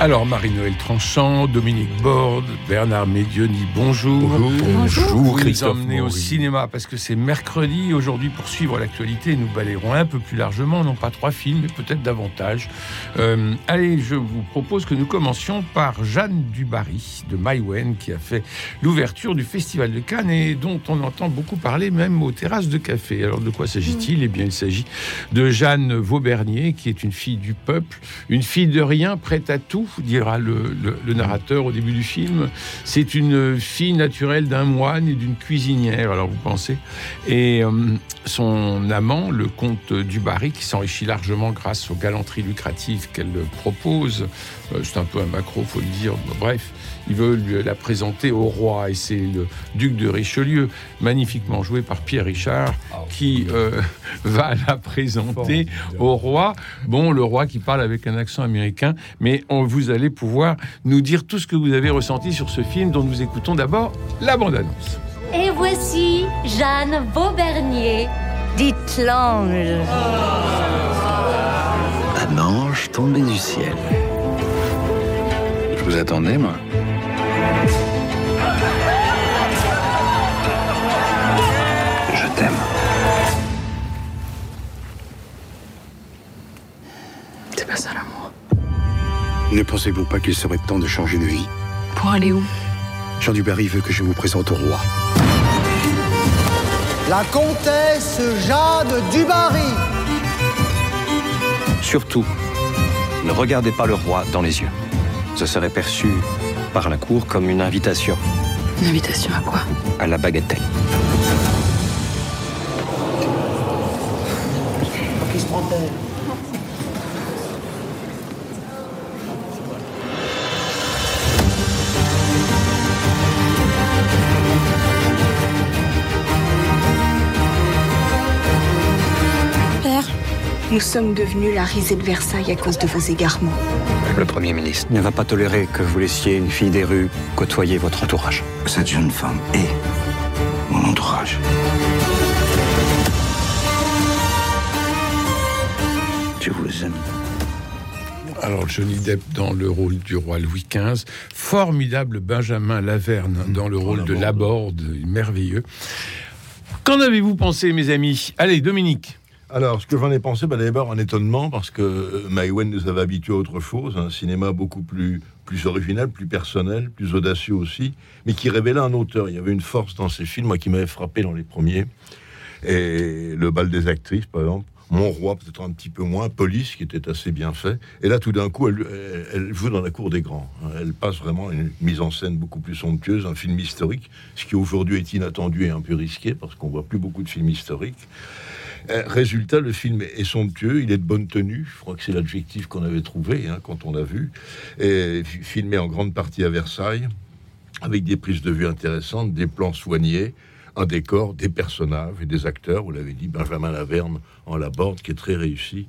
Alors, Marie-Noël Tranchant, Dominique Borde, Bernard Médioni, bonjour. Bonjour. Vous Christophe emmenez au cinéma parce que c'est mercredi. Aujourd'hui, pour suivre l'actualité, nous balayerons un peu plus largement, non pas trois films, mais peut-être davantage. Euh, allez, je vous propose que nous commencions par Jeanne Dubarry de Maïwen, qui a fait l'ouverture du Festival de Cannes et dont on entend beaucoup parler même aux terrasses de café. Alors, de quoi s'agit-il? Eh bien, il s'agit de Jeanne Vaubernier, qui est une fille du peuple, une fille de rien, prête à tout, dira le, le- le narrateur au début du film. C'est une fille naturelle d'un moine et d'une cuisinière, alors vous pensez. Et euh, son amant, le comte Dubarry, qui s'enrichit largement grâce aux galanteries lucratives qu'elle propose, euh, c'est un peu un macro, faut le dire, bref, il veut lui- la présenter au roi, et c'est le duc de Richelieu, magnifiquement joué par Pierre Richard, qui euh, va la présenter au roi. Bon, le roi qui parle avec un accent américain, mais on, vous allez pouvoir nous dire tout ce que vous avez ressenti sur ce film dont nous écoutons d'abord la bande-annonce. Et voici Jeanne Vaubernier, dite l'ange. Un ange tombé du ciel. Je vous attendais, moi. Ne pensez-vous pas qu'il serait temps de changer de vie Pour aller où? Jean Dubarry veut que je vous présente au roi. La comtesse Jeanne Dubarry. Surtout, ne regardez pas le roi dans les yeux. Ce serait perçu par la cour comme une invitation Une invitation à quoi? À la bagatelle. Nous sommes devenus la risée de Versailles à cause de vos égarements. Le Premier ministre ne va pas tolérer que vous laissiez une fille des rues côtoyer votre entourage. Cette jeune femme est mon entourage. Je vous aime. Alors Johnny Depp dans le rôle du roi Louis XV, formidable Benjamin Laverne dans le rôle de Laborde, merveilleux. Qu'en avez-vous pensé, mes amis? Allez, Dominique. Alors, ce que j'en ai pensé, bah, d'abord un étonnement, parce que euh, Maïwen nous avait habitués à autre chose, un cinéma beaucoup plus, plus original, plus personnel, plus audacieux aussi, mais qui révélait un auteur. Il y avait une force dans ces films, moi, qui m'avait frappé dans les premiers. Et Le bal des actrices, par exemple. Mon roi, peut-être un petit peu moins. Police, qui était assez bien fait. Et là, tout d'un coup, elle, elle- joue dans la cour des grands. Elle passe vraiment une mise en scène beaucoup plus somptueuse, un film historique, ce qui aujourd'hui est inattendu et un peu risqué, parce qu'on voit plus beaucoup de films historiques. Euh, résultat, le film est somptueux, il est de bonne tenue. Je crois que c'est l'adjectif qu'on avait trouvé hein, quand on l'a vu. Et filmé en grande partie à Versailles, avec des prises de vue intéressantes, des plans soignés, un décor, des personnages et des acteurs. Vous l'avez dit, Benjamin Laverne en Laborde, qui est très réussi,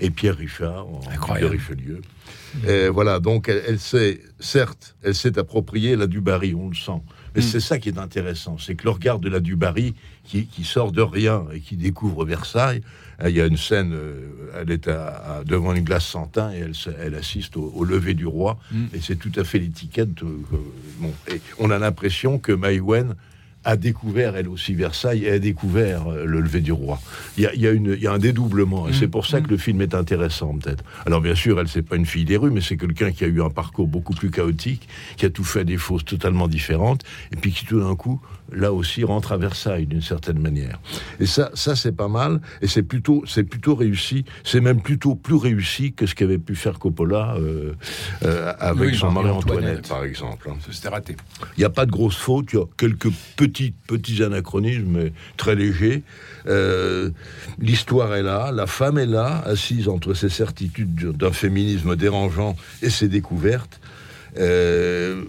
et Pierre Richard en Incroyable. Richelieu. Et voilà, donc elle, elle s'est, certes, elle s'est appropriée la Dubarry, on le sent. Mais c'est ça qui est intéressant, c'est que le regard de la Dubarry, qui, qui sort de rien et qui découvre Versailles, euh, il y a une scène, euh, elle est à- à- devant une glace sans teint et elle, assiste au, au lever du roi, et c'est tout à fait l'étiquette. euh, euh, bon, et on a l'impression que Maïwen a découvert elle aussi Versailles et a découvert euh, le lever du roi. Il y a, il y a une- il y a un dédoublement et c'est pour ça que le film est intéressant peut-être. Alors bien sûr, elle c'est pas une fille des rues, mais c'est quelqu'un qui a eu un parcours beaucoup plus chaotique, qui a tout fait à des fausses totalement différentes et puis qui tout d'un coup là aussi rentre à Versailles d'une certaine manière. Et ça, ça c'est pas mal et c'est plutôt, c'est plutôt réussi. C'est même plutôt plus réussi que ce qu'avait pu faire Coppola euh, euh, avec Oui, son Marie-Antoinette. Marie-Antoinette par exemple. hein. C'était raté. Il n'y a pas de grosses fautes, il y a quelques petits, anachronismes, mais très légers. Euh, L'histoire est là, la femme est là, assise entre ses certitudes d'un féminisme dérangeant et ses découvertes. Euh,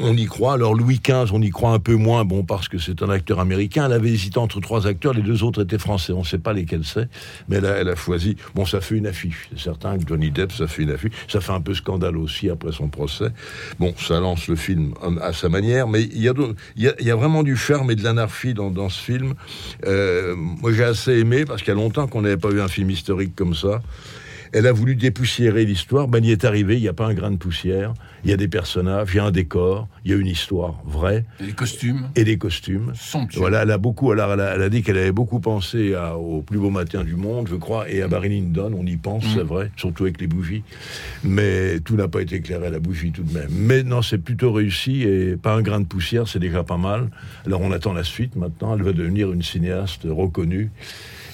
on y croit. Alors Louis XV, on y croit un peu moins, bon, parce que c'est un acteur américain. Elle avait hésité entre trois acteurs, les deux autres étaient français. On ne sait pas lesquels c'est, mais elle a, elle a choisi. Bon, ça fait une affiche. C'est certain que Johnny Depp, ça fait une affiche. Ça fait un peu scandale aussi après son procès. Bon, ça lance le film à sa manière, mais il y a, y a, vraiment du charme et de l'anarchie dans, ce film. Euh, moi, j'ai assez aimé parce qu'il y a longtemps qu'on n'avait pas vu un film historique comme ça. Elle a voulu dépoussiérer l'histoire. Ben, il est arrivé, il n'y a pas un grain de poussière. Il y a des personnages, il y a un décor, il y a une histoire vraie. Et les costumes. Et des costumes. Somptueux. Voilà, elle a beaucoup, alors elle a, elle a dit qu'elle avait beaucoup pensé à- au plus beau matin du monde, je crois, et à Barry Lyndon, on y pense, Mm. c'est vrai, surtout avec les bougies. Mais tout n'a pas été éclairé à la bougie tout de même. Mais non, c'est plutôt réussi et pas un grain de poussière, c'est déjà pas mal. Alors on attend la suite maintenant. Elle va devenir une cinéaste reconnue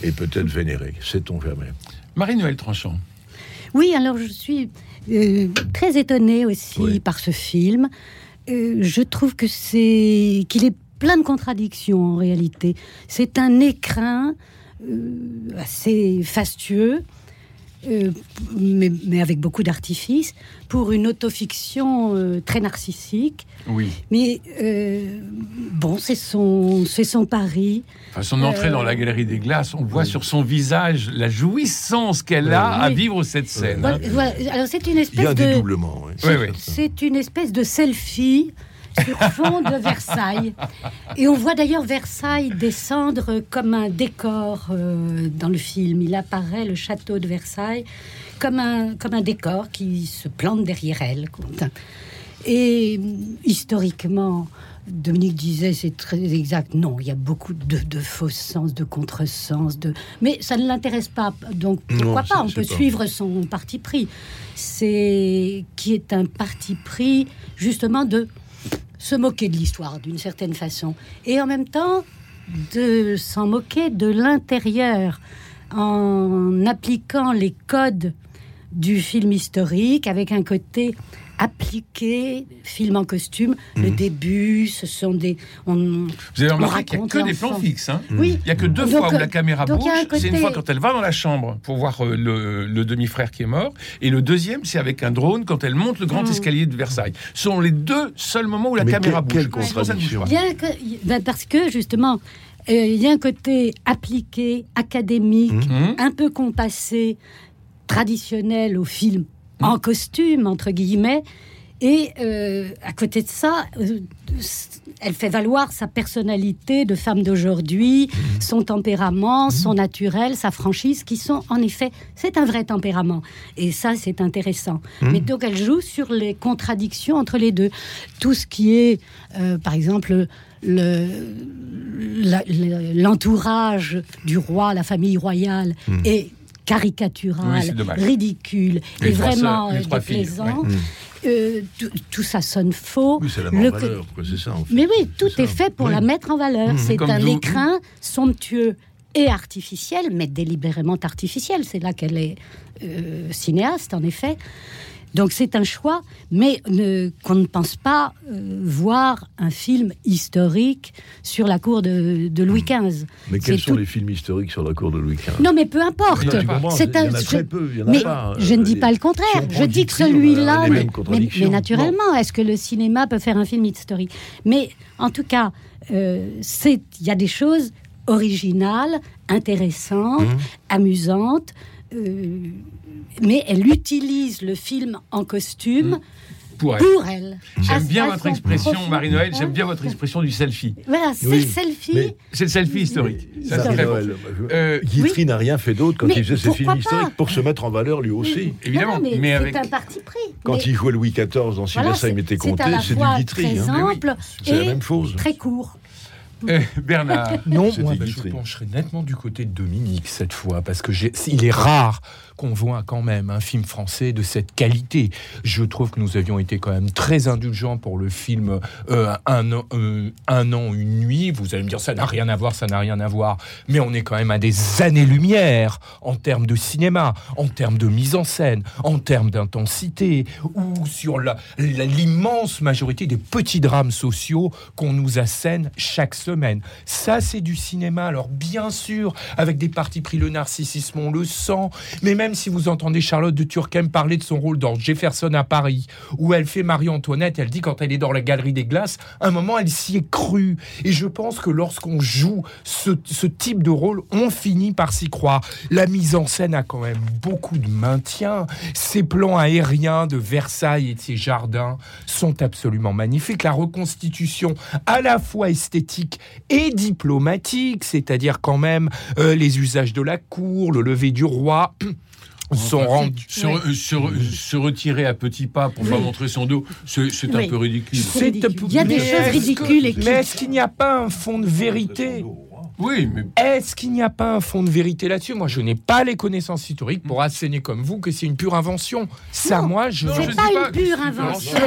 et peut-être vénérée. Sait-on jamais. Marie-Noël Tranchant. Oui, alors je suis euh, très étonnée aussi Oui. par ce film. Euh, je trouve que c'est qu'il est plein de contradictions en réalité. C'est un écrin euh, assez fastueux. Euh, mais, mais avec beaucoup d'artifice, pour une autofiction euh, très narcissique. Oui. Mais euh, bon, c'est son, c'est son pari. Enfin, son entrée Euh, dans la galerie des glaces, on voit sur son visage la jouissance qu'elle a à Oui. vivre cette scène. hein. Voilà, voilà. Alors c'est une Il y a espèce de, dédoublement. oui. Oui, oui. C'est une espèce de selfie sur fond de Versailles. Et on voit d'ailleurs Versailles descendre comme un décor euh, dans le film. Il apparaît, le château de Versailles, comme un, comme un décor qui se plante derrière elle. Et euh, historiquement, Dominique disait c'est très exact. Non, il y a beaucoup de, de faux sens, de contresens, de. Mais ça ne l'intéresse pas. Donc pourquoi Non, pas? On peut pas- suivre son parti pris. C'est qui est un parti pris justement de se moquer de l'histoire d'une certaine façon et en même temps de s'en moquer de l'intérieur en appliquant les codes du film historique avec un côté appliqué, film en costume. Le Mhm. début, ce sont des. On, Vous avez remarqué qu'il n'y a que des plans fixes. hein. Oui. Il n'y a que deux Donc, fois où euh, la caméra donc bouge. il y a un C'est une fois quand elle va dans la chambre pour voir euh, le, le demi-frère qui est mort. Et le deuxième, c'est avec un drone quand elle monte le grand Mm. escalier de Versailles. Ce sont les deux seuls moments où la Mais caméra bouge. quelle contradiction. Bien que, ben, parce que justement, euh, il y a un côté appliqué, académique, Mhm. un peu compassé, traditionnel au film en costume, entre guillemets. Et euh, à côté de ça, euh, elle fait valoir sa personnalité de femme d'aujourd'hui, son tempérament, son naturel, sa franchise, qui sont en effet, c'est un vrai tempérament. Et ça, c'est intéressant. Mais donc, elle joue sur les contradictions entre les deux. Tout ce qui est, euh, par exemple, le- la- le- l'entourage du roi, la famille royale, est caricatural, Oui, c'est ridicule Les et trois vraiment euh, filles, déplaisant. Euh, tout, tout ça sonne faux. Oui, c'est la Le mort co- valeur, quoi, c'est ça. en fait. Mais oui, tout C'est est fait pour la mettre en valeur. C'est Comme un vous- écrin somptueux et artificiel, mais délibérément artificiel. C'est là qu'elle est euh, cinéaste, en effet. Donc c'est un choix, mais ne- qu'on ne pense pas euh, voir un film historique sur la cour de, de Louis XV. Mais quels sont les films historiques sur la cour de Louis XV Non, mais peu importe. C'est un- mais je ne dis pas le contraire. Je dis que celui-là, mais, mais- mais naturellement, est-ce que le cinéma peut faire un film historique? Mais en tout cas, euh, c'est il y a des choses originales, intéressantes, Mmh. amusantes. Euh, mais elle utilise le film en costume Pour elle. pour elle. J'aime bien votre expression. Marie-Noël, j'aime Hein bien votre expression du selfie. Voilà, c'est Oui, le selfie. mais- C'est le selfie historique. Ça, c'est Marie très bon. Noël, Euh, Guitry n'a rien fait d'autre quand Mais il faisait ses films pas historiques pour se mettre en valeur lui aussi. Évidemment, Non, mais, mais c'est avec. un parti pris. Quand Mais- il jouait Louis XIV dans Si Voilà, c'est- m'était c'est compté, c'est du Guitry. Très hein. simple C'est la et même chose. très court. Euh, Bernard. Non, moi, je pencherai nettement du côté de Dominique cette fois, parce que il est rare qu'on voit quand même un film français de cette qualité. Je trouve que nous avions été quand même très indulgents pour le film euh, un, an, euh, un an, une nuit. Vous allez me dire, ça n'a rien à voir, ça n'a rien à voir. Mais on est quand même à des années-lumière en termes de cinéma, en termes de mise en scène, en termes d'intensité, ou sur l'immense majorité des petits drames sociaux qu'on nous assène chaque semaine Ça, c'est du cinéma. Alors, bien sûr, avec des parties pris, le narcissisme, on le sent. Mais même si vous entendez Charlotte de Turckheim parler de son rôle dans Jefferson à Paris, où elle fait Marie-Antoinette, elle dit quand elle est dans la galerie des glaces, un moment, elle s'y est crue. Et je pense que lorsqu'on joue ce, ce type de rôle, on finit par s'y croire. La mise en scène a quand même beaucoup de maintien. Ces plans aériens de Versailles et de ses jardins sont absolument magnifiques. La reconstitution à la fois esthétique et diplomatique, c'est-à-dire quand même euh, les usages de la cour, le lever du roi. sont rendus. Se, se re- se retirer à petits pas pour pas Oui. montrer son dos, c'est c'est Oui. un peu ridicule. C'est ridicule. Il y a des choses que- ridicules et Mais est-ce qu'il n'y a pas un fond de vérité? Oui, mais Est-ce qu'il n'y a pas un fond de vérité là-dessus? Moi, je n'ai pas les connaissances historiques pour asséner comme vous que c'est une pure invention. Ça, Non. moi, je. C'est pas pas une pure invention.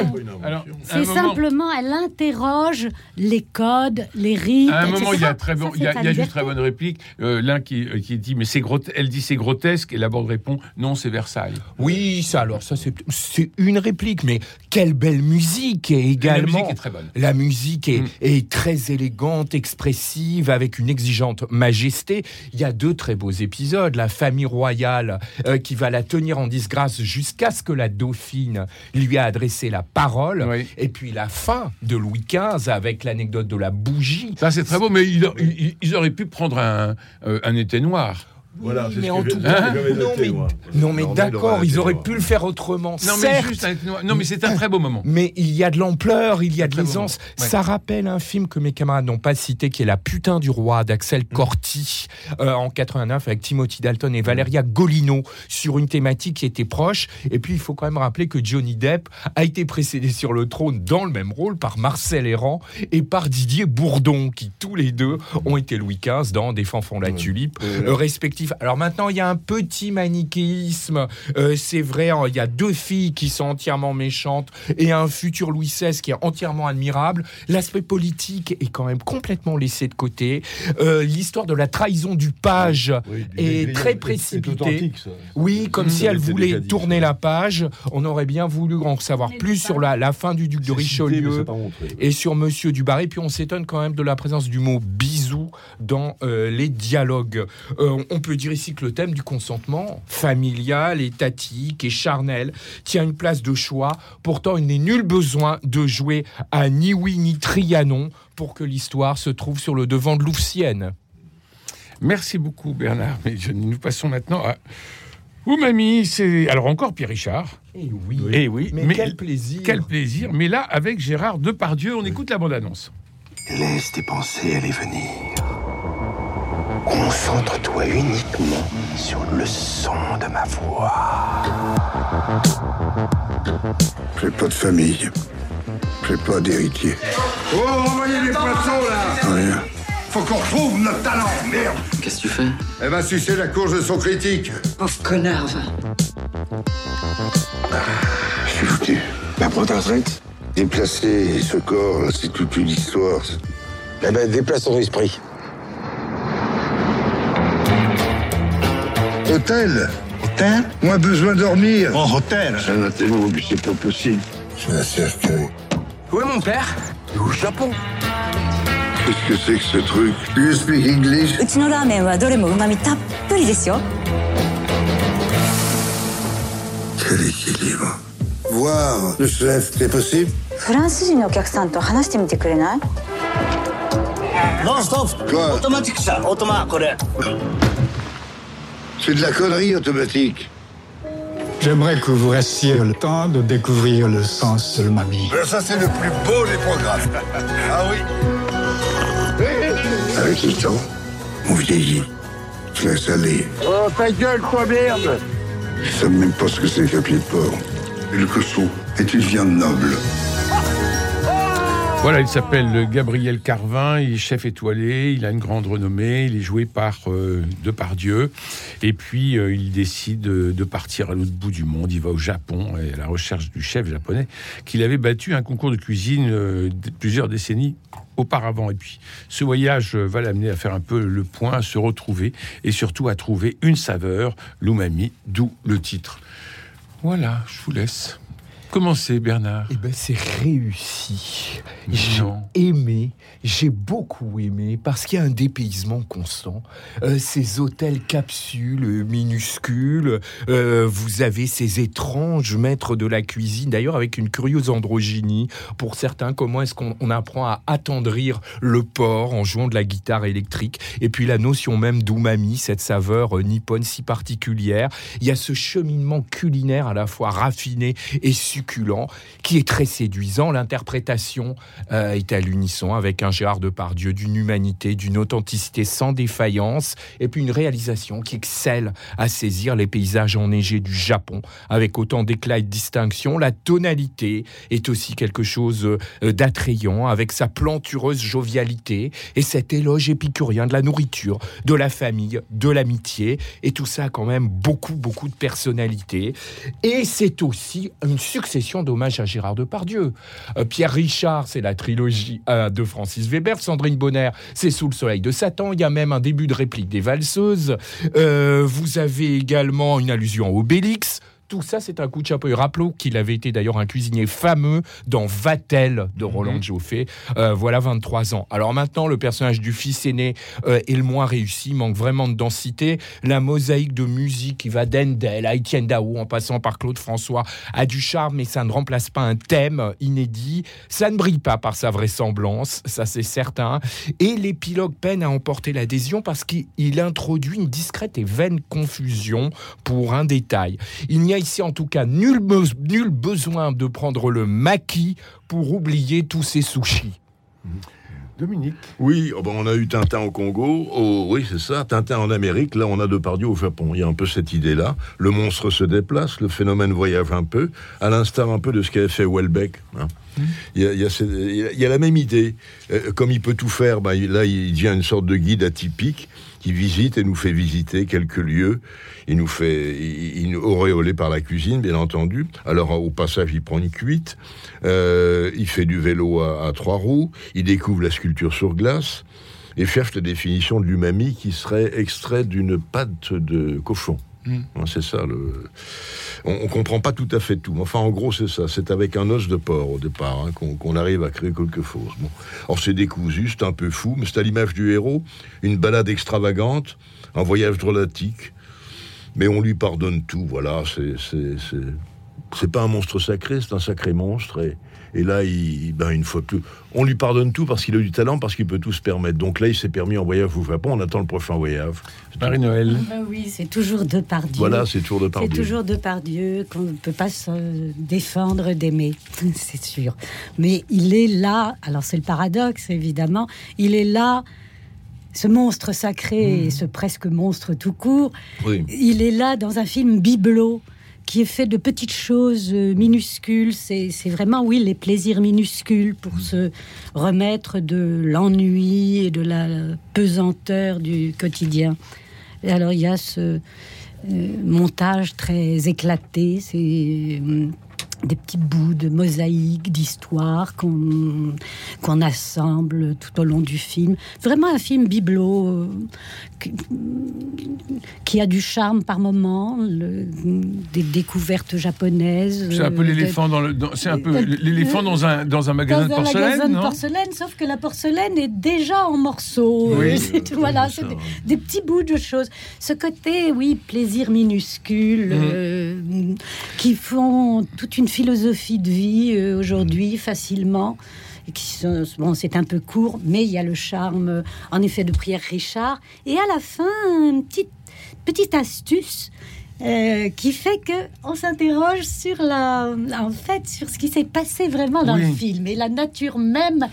C'est simplement, elle interroge les codes, les rites. À un moment, il y a très bon, Ça, y a, y juste très bonne réplique. Euh, L'un qui, euh, qui dit, mais c'est elle dit c'est grotesque, et la bande répond, non, c'est Versailles. Oui, ça, alors, ça, c'est une réplique, mais quelle belle musique et également. La musique est très bonne. La musique est, Mm. est très élégante, expressive, avec une exigeante majesté. Il y a deux très beaux épisodes. La famille royale euh, qui va la tenir en disgrâce jusqu'à ce que la dauphine lui a adressé la parole. Oui. Et puis la fin de Louis XV avec l'anecdote de la bougie. Ça, c'est très beau, mais ils auraient pu prendre un, euh, un été noir. Voilà, c'est mais ce en que tout cas, j'avais non, noté, mais, moi. non, mais d'accord, ils auraient pu le faire autrement. Non, mais certes. juste un été noir. Non, mais c'est un très beau moment. Mais il y a de l'ampleur, il y a de l'aisance. Ouais. Ça rappelle un film que mes camarades n'ont pas cité, qui est La putain du roi d'Axel Mm. Corti euh, en 89 avec Timothy Dalton et Valeria Golino sur une thématique qui était proche. Et puis il faut quand même rappeler que Johnny Depp a été précédé sur le trône dans le même rôle par Marcel Errand et par Didier Bourdon, qui tous les deux ont été Louis XV dans Des fanfons la tulipe euh, Alors maintenant il y a un petit manichéisme. Euh, c'est vrai, hein, il y a deux filles qui sont entièrement méchantes et un futur Louis XVI qui est entièrement admirable. L'aspect politique est quand même complètement laissé de côté. Euh, L'histoire de la trahison du page Oui, du est très c'est précipitée. Oui, comme Mmh. si elle voulait dit, tourner la page. On aurait bien voulu en savoir plus sur la, la fin du duc de cité, Richelieu et sur Monsieur Dubarry. Puis on s'étonne quand même de la présence du mot bisou dans euh, les dialogues. Euh, on peut dire ici que le thème du consentement familial, étatique et charnel tient une place de choix. Pourtant, il n'est nul besoin de jouer à ni oui ni Trianon pour que l'histoire se trouve sur le devant de Louvcienne. Merci beaucoup, Bernard. Mais je- nous passons maintenant à. Ouh, mamie, c'est. Alors, encore Pierre Richard. Eh oui, Eh oui, mais, quel plaisir Quel plaisir. Mais là, avec Gérard Depardieu, on écoute la bande-annonce. Laisse tes pensées aller venir. Concentre-toi uniquement sur le son de ma voix. J'ai pas de famille. J'ai pas d'héritier. Oh, envoyez les poissons là Rien. Faut qu'on retrouve notre talent, merde Qu'est-ce que tu fais? Elle va sucer la courge de son critique. Pauvre connard, va. Je suis foutu. Bah, prends ta retraite. Déplacer ce corps, c'est toute une histoire. Eh ben, déplace ton esprit. hôtel. Hôtel? Moins besoin de dormir. En hôtel? C'est un hôtel, c'est pas possible. C'est un cercueil. Où est mon père? Au Japon. Qu'est-ce que c'est que ce truc? Do you speak English? Quel équilibre. Voir le chef, c'est possible? Non, stop Automatique ça, automatique, c'est de la connerie automatique. J'aimerais que vous restiez le temps de découvrir le sens de l'umami. Ça, c'est le plus beau des programmes. ah oui Avec le temps, on vieillit. Je laisse aller. Oh, ta gueule, toi, merde Ils savent même pas ce que c'est qu'un pied de porc. Et le cochon est une viande noble. Voilà, il s'appelle Gabriel Carvin, il est chef étoilé, il a une grande renommée, il est joué par euh, Depardieu, et puis euh, il décide de, de partir à l'autre bout du monde, il va au Japon et à la recherche du chef japonais qu'il avait battu un concours de cuisine euh, plusieurs décennies auparavant. Et puis ce voyage euh, va l'amener à faire un peu le point, à se retrouver, et surtout à trouver une saveur, l'umami, d'où le titre. Voilà, je vous laisse. Comment c'est, Bernard Eh ben, c'est réussi. J'ai aimé, j'ai beaucoup aimé, parce qu'il y a un dépaysement constant. Euh, ces hôtels capsules minuscules, euh, vous avez ces étranges maîtres de la cuisine, d'ailleurs avec une curieuse androgynie. Pour certains, comment est-ce qu'on on apprend à attendrir le porc en jouant de la guitare électrique? Et puis la notion même d'umami, cette saveur euh, nippone si particulière. Il y a ce cheminement culinaire à la fois raffiné et succulent qui est très séduisant. L'interprétation euh, est à l'unisson avec un Gérard Depardieu d'une humanité, d'une authenticité sans défaillance et puis une réalisation qui excelle à saisir les paysages enneigés du Japon avec autant d'éclat et de distinction. La tonalité est aussi quelque chose euh, d'attrayant avec sa plantureuse jovialité et cet éloge épicurien de la nourriture, de la famille, de l'amitié et tout ça a quand même beaucoup beaucoup de personnalité et c'est aussi une succession d'hommages à Gérard Depardieu. Euh, Pierre Richard, c'est la trilogie de Francis Weber. Sandrine Bonner, c'est Sous le soleil de Satan. Il y a même un début de réplique des valseuses. Euh, vous avez également une allusion au Obélix. Tout ça, c'est un coup de chapeau. Et rappelons qu'il avait été d'ailleurs un cuisinier fameux dans Vatel de Roland Joffé. Euh, voilà 23 ans. Alors maintenant, le personnage du fils aîné euh, est le moins réussi, manque vraiment de densité. La mosaïque de musique qui va d'Endel à Étienne Dao en passant par Claude François a du charme, mais ça ne remplace pas un thème inédit. Ça ne brille pas par sa vraisemblance, ça c'est certain. Et l'épilogue peine à emporter l'adhésion parce qu'il introduit une discrète et vaine confusion pour un détail. Il n'y a ici en tout cas nul, be- nul besoin de prendre le maquis pour oublier tous ces sushis. Dominique Oui, oh ben, on a eu Tintin au Congo, oh, oui c'est ça, Tintin en Amérique, là on a Depardieu au Japon. Il y a un peu cette idée-là. Le monstre se déplace, le phénomène voyage un peu, à l'instar un peu de ce qu'avait fait Welbeck. hein. Il, y a, il y a ce- il y a- il y a la même idée. Euh, comme il peut tout faire, ben, là il devient une sorte de guide atypique qui visite et nous fait visiter quelques lieux. Il nous fait, il, par la cuisine, bien entendu. Alors au passage, il prend une cuite. Euh, il fait du vélo à, à trois roues. Il découvre la sculpture sur glace et cherche la définition de l'umami qui serait extrait d'une pâte de cochon. Mm. C'est ça. Le... On, on comprend pas tout à fait tout. Enfin, en gros, c'est ça. C'est avec un os de porc au départ hein, qu'on arrive à créer quelque chose. Bon. Alors c'est décousu, c'est un peu fou, mais c'est à l'image du héros, une balade extravagante, un voyage drôlatique. Mais on lui pardonne tout. Voilà, c'est c'est pas un monstre sacré, c'est un sacré monstre. Et, et là, il, ben une fois plus, on lui pardonne tout parce qu'il a du talent, parce qu'il peut tout se permettre. Donc là, il s'est permis en voyage au Japon. On attend le prochain voyage. Marie-Noël. Ah oui, c'est toujours Depardieu. Voilà, c'est toujours C'est Depardieu. toujours Depardieu qu'on ne peut pas se défendre d'aimer, c'est sûr. Mais il est là, alors c'est le paradoxe évidemment, il est là, ce monstre sacré et ce presque monstre tout court, Oui. il est là dans un film bibelot qui est fait de petites choses euh, minuscules. C'est vraiment, oui, les plaisirs minuscules pour se remettre de l'ennui et de la pesanteur du quotidien. Et alors, il y a ce euh, montage très éclaté, c'est euh, des petits bouts de mosaïque, d'histoire qu'on qu'on assemble tout au long du film. Vraiment un film bibelot euh, qui, qui a du charme par moments, le- des découvertes japonaises. C'est un peu l'éléphant dans le. dans- C'est un peu l'éléphant dans un dans un magasin dans de porcelaine, magasin de non porcelaine, sauf que la porcelaine est déjà en morceaux. Oui, c'est- voilà, c'est des, des petits bouts de choses. Ce côté, oui, plaisir minuscule, Mhm. euh, qui font toute une philosophie de vie euh, aujourd'hui facilement. et Qui bon, c'est un peu court, mais il y a le charme, euh, en effet, de Pierre Richard. Et à la fin, une petite, petite astuce euh, qui fait que on s'interroge sur la, en fait, sur ce qui s'est passé vraiment dans Oui. le film et la nature même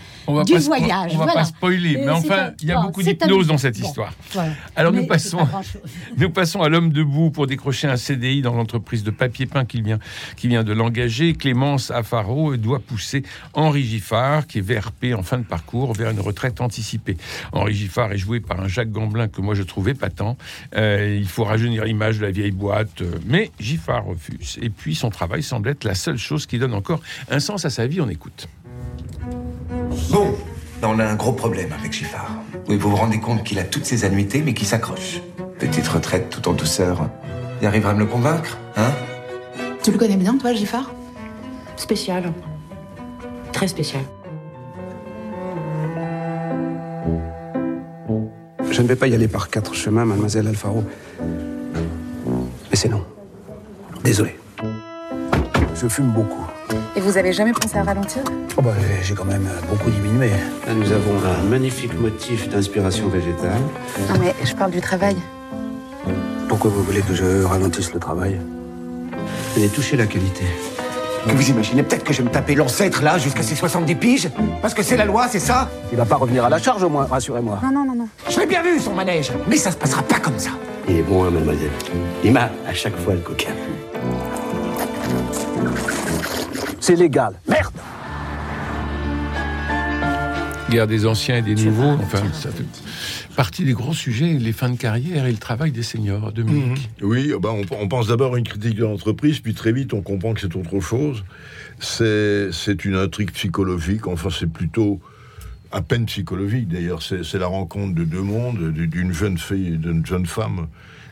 du voyage. On va voilà. pas spoiler, Euh, mais enfin, il y a bon, beaucoup un- d'hypnose dans cette bon, histoire. voilà. Alors nous passons, nous passons à l'homme debout pour décrocher un CDI dans l'entreprise de papier peint qui vient, qui vient de l'engager. Clémence Affaro doit pousser Henri Giffard, qui est VRP en fin de parcours, vers une retraite anticipée. Henri Giffard est joué par un Jacques Gamblin que moi je trouvais patent. Euh, il faut rajeunir l'image de la vieille boîte, euh, mais Giffard refuse. Et puis son travail semble être la seule chose qui donne encore un sens à sa vie. On écoute. Bon, ben, on a un gros problème avec Giffard. Oui, vous vous rendez compte qu'il a toutes ses annuités, mais qu'il s'accroche. Petite retraite tout en douceur. Il arrivera à me le convaincre, hein? Tu le connais bien, toi, Giffard spécial. Très spécial. Je ne vais pas y aller par quatre chemins, mademoiselle Alfaro. Mais c'est non. Désolé. Je fume beaucoup. Et vous avez jamais pensé à ralentir? Oh bah, j'ai quand même beaucoup diminué. Là, nous avons un magnifique motif d'inspiration végétale. Non mais je parle du travail. Pourquoi vous voulez que je ralentisse le travail? Venez toucher la qualité. Vous imaginez peut-être que je vais me taper l'ancêtre là jusqu'à ses 70 piges Parce que c'est la loi, c'est ça? Il va pas revenir à la charge au moins, rassurez-moi. Non, non, non, non. Je l'ai bien vu son manège, mais ça se passera pas comme ça. Il est bon, hein, mademoiselle. Il m'a à chaque fois le coquin. C'est légal. Merde Guerre des anciens et des nouveaux, enfin, ça fait partie des gros sujets, les fins de carrière et le travail des seniors, Dominique. Mmh. Oui, bah on, on, pense d'abord à une critique de l'entreprise, puis très vite on comprend que c'est autre chose. C'est une intrigue psychologique, enfin c'est plutôt à peine psychologique d'ailleurs, c'est la rencontre de deux mondes, d'une jeune fille d'une jeune femme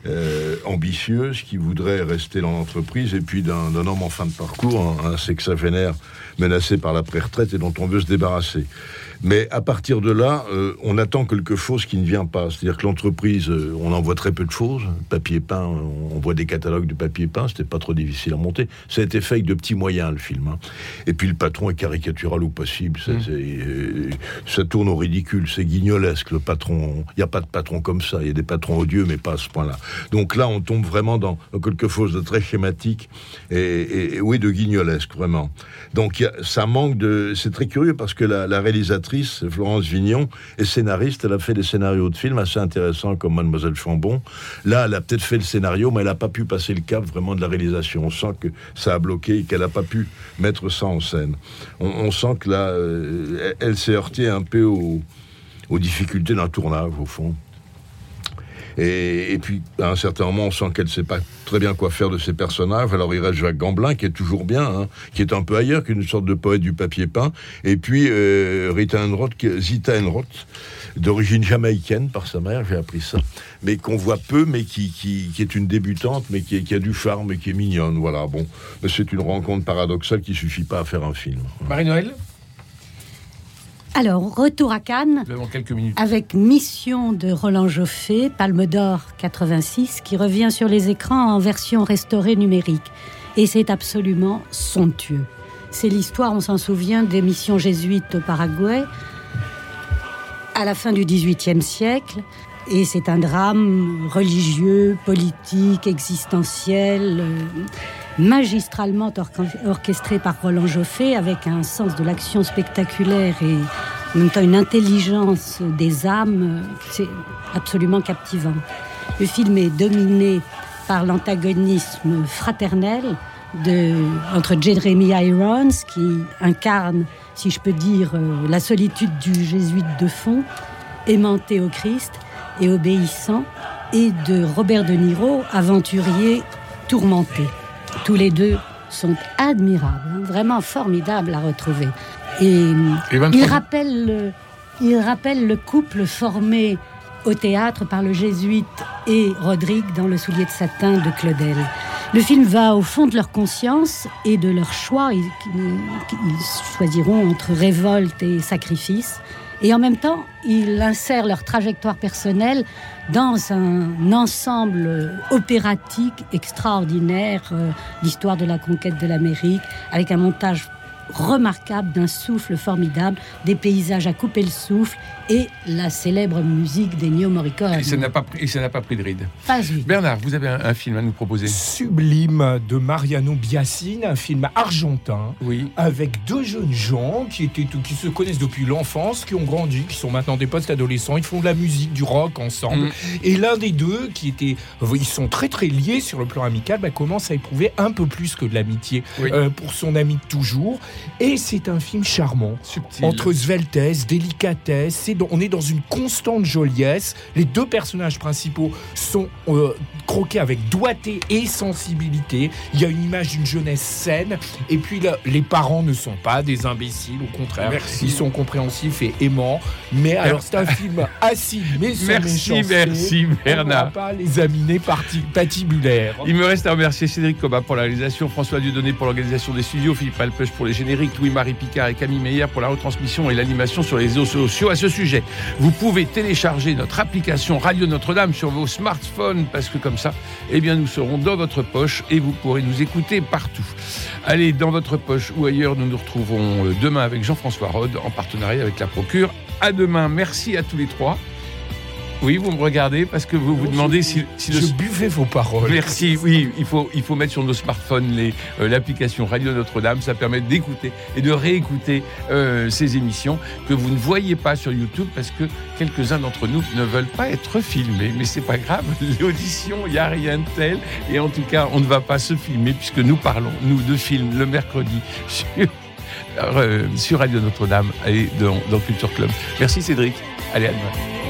euh, ambitieuse qui voudrait rester dans l'entreprise et puis d'un homme en fin de parcours, un, un sexagénaire menacé par la pré-retraite et dont on veut se débarrasser. Mais à partir de là, euh, on attend quelque chose qui ne vient pas. C'est-à-dire que l'entreprise, euh, on en voit très peu de choses. Papier peint, on voit des catalogues de papier peint, c'était pas trop difficile à monter. Ça a été fait avec de petits moyens, le film. Hein. Et puis le patron est caricatural au possible. Ça, mmh. euh, ça tourne au ridicule, c'est guignolesque, le patron. Il n'y a pas de patron comme ça. Il y a des patrons odieux, mais pas à ce point-là. Donc là, on tombe vraiment dans quelque chose de très schématique et, et, et oui, de guignolesque, vraiment. Donc a, ça manque de... C'est très curieux parce que la, la réalisatrice Florence Vignon, est scénariste. Elle a fait des scénarios de films assez intéressants comme Mademoiselle Chambon. Là, elle a peut-être fait le scénario, mais elle n'a pas pu passer le cap vraiment de la réalisation. On sent que ça a bloqué et qu'elle n'a pas pu mettre ça en scène. On, sent que là, euh, elle, s'est heurtée un peu aux difficultés d'un tournage, au fond. Et, puis, à un certain moment, on sent qu'elle ne sait pas très bien quoi faire de ses personnages. Alors, il reste Jacques Gamblin, qui est toujours bien, hein, qui est un peu ailleurs, qui est une sorte de poète du papier peint. Et puis, euh, Rita Enroth, Zita Enroth, d'origine jamaïcaine par sa mère, j'ai appris ça, mais qu'on voit peu, mais qui, qui, est une débutante, mais qui, qui, a du charme et qui est mignonne. Voilà, bon. C'est une rencontre paradoxale qui suffit pas à faire un film. Marie-Noël? Alors, retour à Cannes, minutes. avec Mission de Roland Joffé, Palme d'Or 86, qui revient sur les écrans en version restaurée numérique. Et c'est absolument somptueux. C'est l'histoire, on s'en souvient, des missions jésuites au Paraguay à la fin du XVIIIe siècle. Et c'est un drame religieux, politique, existentiel, euh, magistralement or orchestré par Roland Joffé, avec un sens de l'action spectaculaire et en même temps une intelligence des âmes, c'est absolument captivant. Le film est dominé par l'antagonisme fraternel entre Jeremy Irons, qui incarne, si je peux dire, euh, la solitude du jésuite de fond, aimanté au Christ et obéissant, et de Robert De Niro, aventurier tourmenté. Tous les deux sont admirables, hein, vraiment formidables à retrouver. Et, et il, rappelle le, il rappelle le couple formé au théâtre par le jésuite et Rodrigue dans Le soulier de satin de Claudel. Le film va au fond de leur conscience et de leur choix. Ils, ils choisiront entre révolte et sacrifice. Et en même temps, ils insèrent leur trajectoire personnelle dans un ensemble opératique extraordinaire, euh, l'histoire de la conquête de l'Amérique, avec un montage remarquable d'un souffle formidable, des paysages à couper le souffle et la célèbre musique d'Ennio Morricone. Et ça n'a pas, pas, pris de ride. Pas. Bernard, vous avez un, un, film à nous proposer Sublime de Mariano Biassine, un film argentin, oui. avec deux jeunes gens qui, étaient, qui se connaissent depuis l'enfance, qui ont grandi, qui sont maintenant des post-adolescents, ils font de la musique, du rock ensemble. Mm. Et l'un des deux, qui était, ils sont très très liés sur le plan amical, bah, commence à éprouver un peu plus que de l'amitié oui. euh, pour son ami de toujours. Et c'est un film charmant. Subtil. Entre sveltesse, délicatesse, c'est dans- on est dans une constante joliesse. Les deux personnages principaux sont euh, croqués avec doigté et sensibilité. Il y a une image d'une jeunesse saine. Et puis là, les parents ne sont pas des imbéciles, au contraire. Merci. Ils sont compréhensifs et aimants. Mais alors, c'est un film acide, mais Merci, merci, On Bernard. n'aura pas les aminés patibulaires. Il me reste à remercier Cédric Coba pour la réalisation, François Dieudonné pour l'organisation des studios, Philippe Alpech pour les génériques, Louis-Marie Picard et Camille Meyer pour la retransmission et l'animation sur les réseaux sociaux. À ce sujet, vous pouvez télécharger notre application Radio Notre-Dame sur vos smartphones parce que comme ça, eh bien, nous serons dans votre poche et vous pourrez nous écouter partout. Allez, dans votre poche ou ailleurs, nous nous retrouverons euh, demain avec Jean-François Rode en partenariat avec la Procure. À demain. Merci à tous les trois. Oui, vous me regardez parce que vous vous demandez si, si le Je buvais vos paroles. Merci. Oui, il faut, il faut mettre sur nos smartphones euh, l'application Radio Notre-Dame. Ça permet d'écouter et de réécouter euh, ces émissions que vous ne voyez pas sur YouTube parce que quelques-uns d'entre nous ne veulent pas être filmés. Mais c'est pas grave. L'audition, il n'y a rien de tel. Et en tout cas, on ne va pas se filmer puisque nous parlons, nous, de films le mercredi sur, euh, sur Radio Notre-Dame et dans, dans Culture Club. Merci Cédric. Allez, à demain.